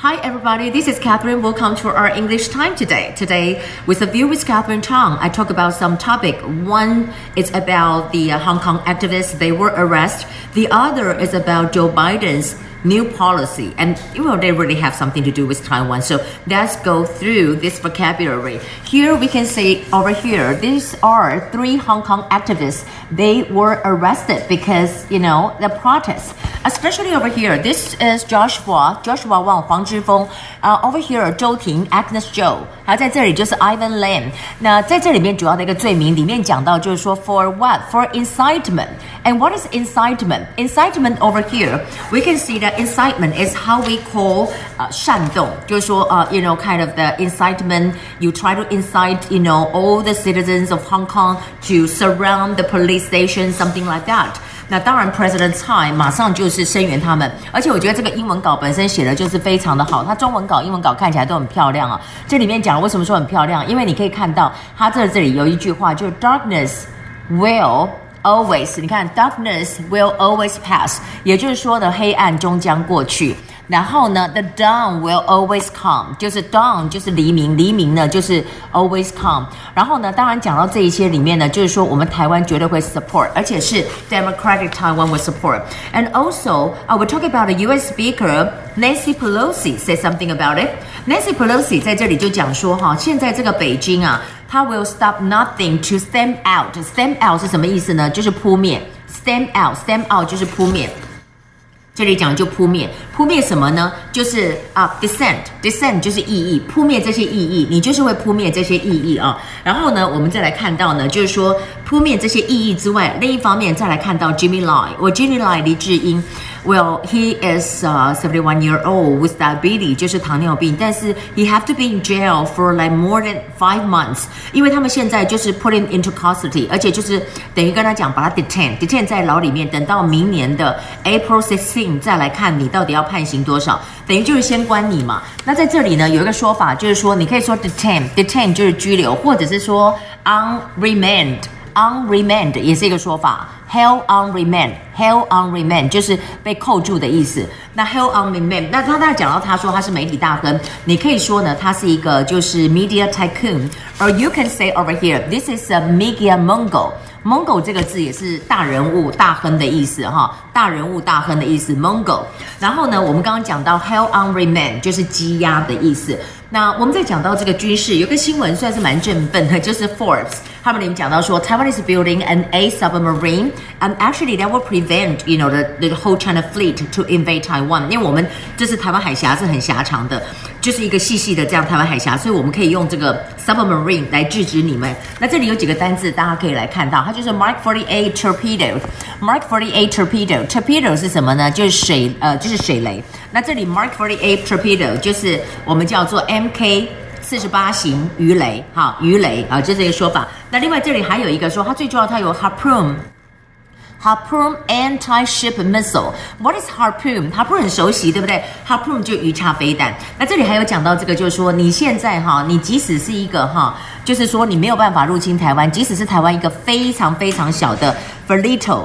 Hi, everybody. This is Catherine. Welcome to our English time today. Today, with a view with Catherine Tong, I talk about some topic. One is about the uh, Hong Kong activists; they were arrested. The other is about Joe Biden's new policy. And you know they really have something to do with taiwan. So let's go through this vocabulary. Here we can see over here these are three hong kong activists. They were arrested because you know the protests. Especially over here this is joshua joshua wang huang zhifeng. Uh, over here zhou ting agnes zhou. 还在这里就是 Ivan Lam 那在这里面主要的一个罪名里面讲到就是说 for what for incitement and what is incitement incitement over here we can see that incitement is how we call uh, 煽动，就是说呃、uh,，you know, kind of the incitement. You try to incite, you know, all the citizens of Hong Kong to surround the police station, something like that. 那当然，President Tsai 马上就是声援他们，而且我觉得这个英文稿本身写的就是非常的好，它中文稿、英文稿看起来都很漂亮啊。这里面讲为什么说很漂亮，因为你可以看到它这这里有一句话，就是 Darkness will。Always，你看，darkness will always pass，也就是说呢，黑暗终将过去。然后呢，the dawn will always come，就是 dawn 就是黎明，黎明呢就是 always come。然后呢，当然讲到这一些里面呢，就是说我们台湾绝对会 support，而且是 Democratic Taiwan will support。And also, I will talk about the U.S. Speaker Nancy Pelosi say something about it. Nancy Pelosi 在这里就讲说哈，现在这个北京啊。它 will stop nothing to stamp out。stamp out 是什么意思呢？就是扑灭。stamp out，stamp out 就是扑灭。 这里讲就扑灭，扑灭什么呢？就是啊，descent，descent 就是意义，扑灭这些意义，你就是会扑灭这些意义啊。然后呢，我们再来看到呢，就是说扑灭这些意义之外，另一方面再来看到 Jimmy Lai，我 Jimmy Lai 黎智英。Well, he is uh, 71 year old with diabetes，就是糖尿病，但是 he have to be in jail for like more than five months，因为他们现在就是 put him into custody，而且就是等于跟他讲，把他 detain detain 在牢里面，等到明年的 April sixteen 再来看你到底要判刑多少，等于就是先关你嘛。那在这里呢，有一个说法就是说，你可以说 detain detain 就是拘留，或者是说 on remand on remand 也是一个说法。Held on remand, held on remand 就是被扣住的意思。那 held on remand，那他大概讲到，他说他是媒体大亨，你可以说呢，他是一个就是 media tycoon，or you can say over here, this is a media mogul。mogul 这个字也是大人物、大亨的意思哈，大人物、大亨的意思。mogul。然后呢，我们刚刚讲到 held on remand 就是羁押的意思。那我们再讲到这个军事，有个新闻算是蛮振奋的，就是 Forbes 他们里面讲到说，Taiwan is building an A submarine，and actually that will prevent you know the the whole China fleet to invade Taiwan，因为我们这是台湾海峡是很狭长的，就是一个细细的这样台湾海峡，所以我们可以用这个 submarine 来制止你们。那这里有几个单字，大家可以来看到，它就是 Mark 48 torpedo，Mark 48 torpedo，torpedo 是什么呢？就是水呃就是水雷。那这里 Mark 48 torpedo 就是我们叫做 MK 四十八型鱼雷，好，鱼雷啊，就这个说法。那另外这里还有一个说，它最重要，它有 harpoon，harpoon anti-ship missile。What is harpoon？harpoon 很熟悉，对不对？harpoon 就鱼叉飞弹。那这里还有讲到这个，就是说你现在哈，你即使是一个哈，就是说你没有办法入侵台湾，即使是台湾一个非常非常小的 flotilla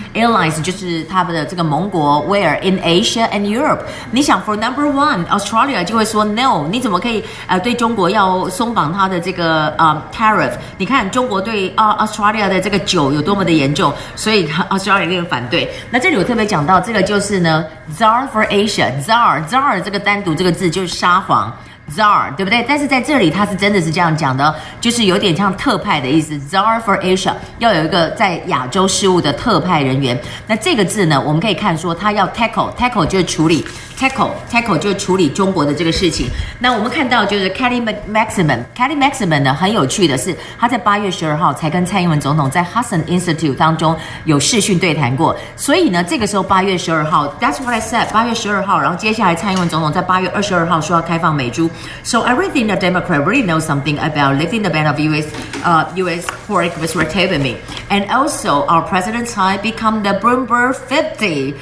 Airlines 就是他们的这个盟国，Where in Asia and Europe？你想，for number one，Australia 就会说 No，你怎么可以呃对中国要松绑它的这个呃 tariff？你看中国对啊 Australia 的这个酒有多么的严重，所以 Australia 一定反对。那这里我特别讲到这个就是呢 z a r for Asia，Czar，Czar 这个单独这个字就是沙皇。Zar 对不对？但是在这里他是真的是这样讲的，就是有点像特派的意思。Zar for Asia 要有一个在亚洲事务的特派人员。那这个字呢，我们可以看说他要 tackle，tackle 就是处理，tackle，tackle 就是处理中国的这个事情。那我们看到就是 Kelly Magsamen，Kelly Magsamen 呢很有趣的是，他在八月十二号才跟蔡英文总统在 Hudson Institute 当中有视讯对谈过。所以呢，这个时候八月十二号，That's what I said，八月十二号，然后接下来蔡英文总统在八月二十二号说要开放美猪。So I really think the Democrat really knows something about lifting the ban of U.S. Uh, U.S. pork with and also our president's high become the Bloomberg 50.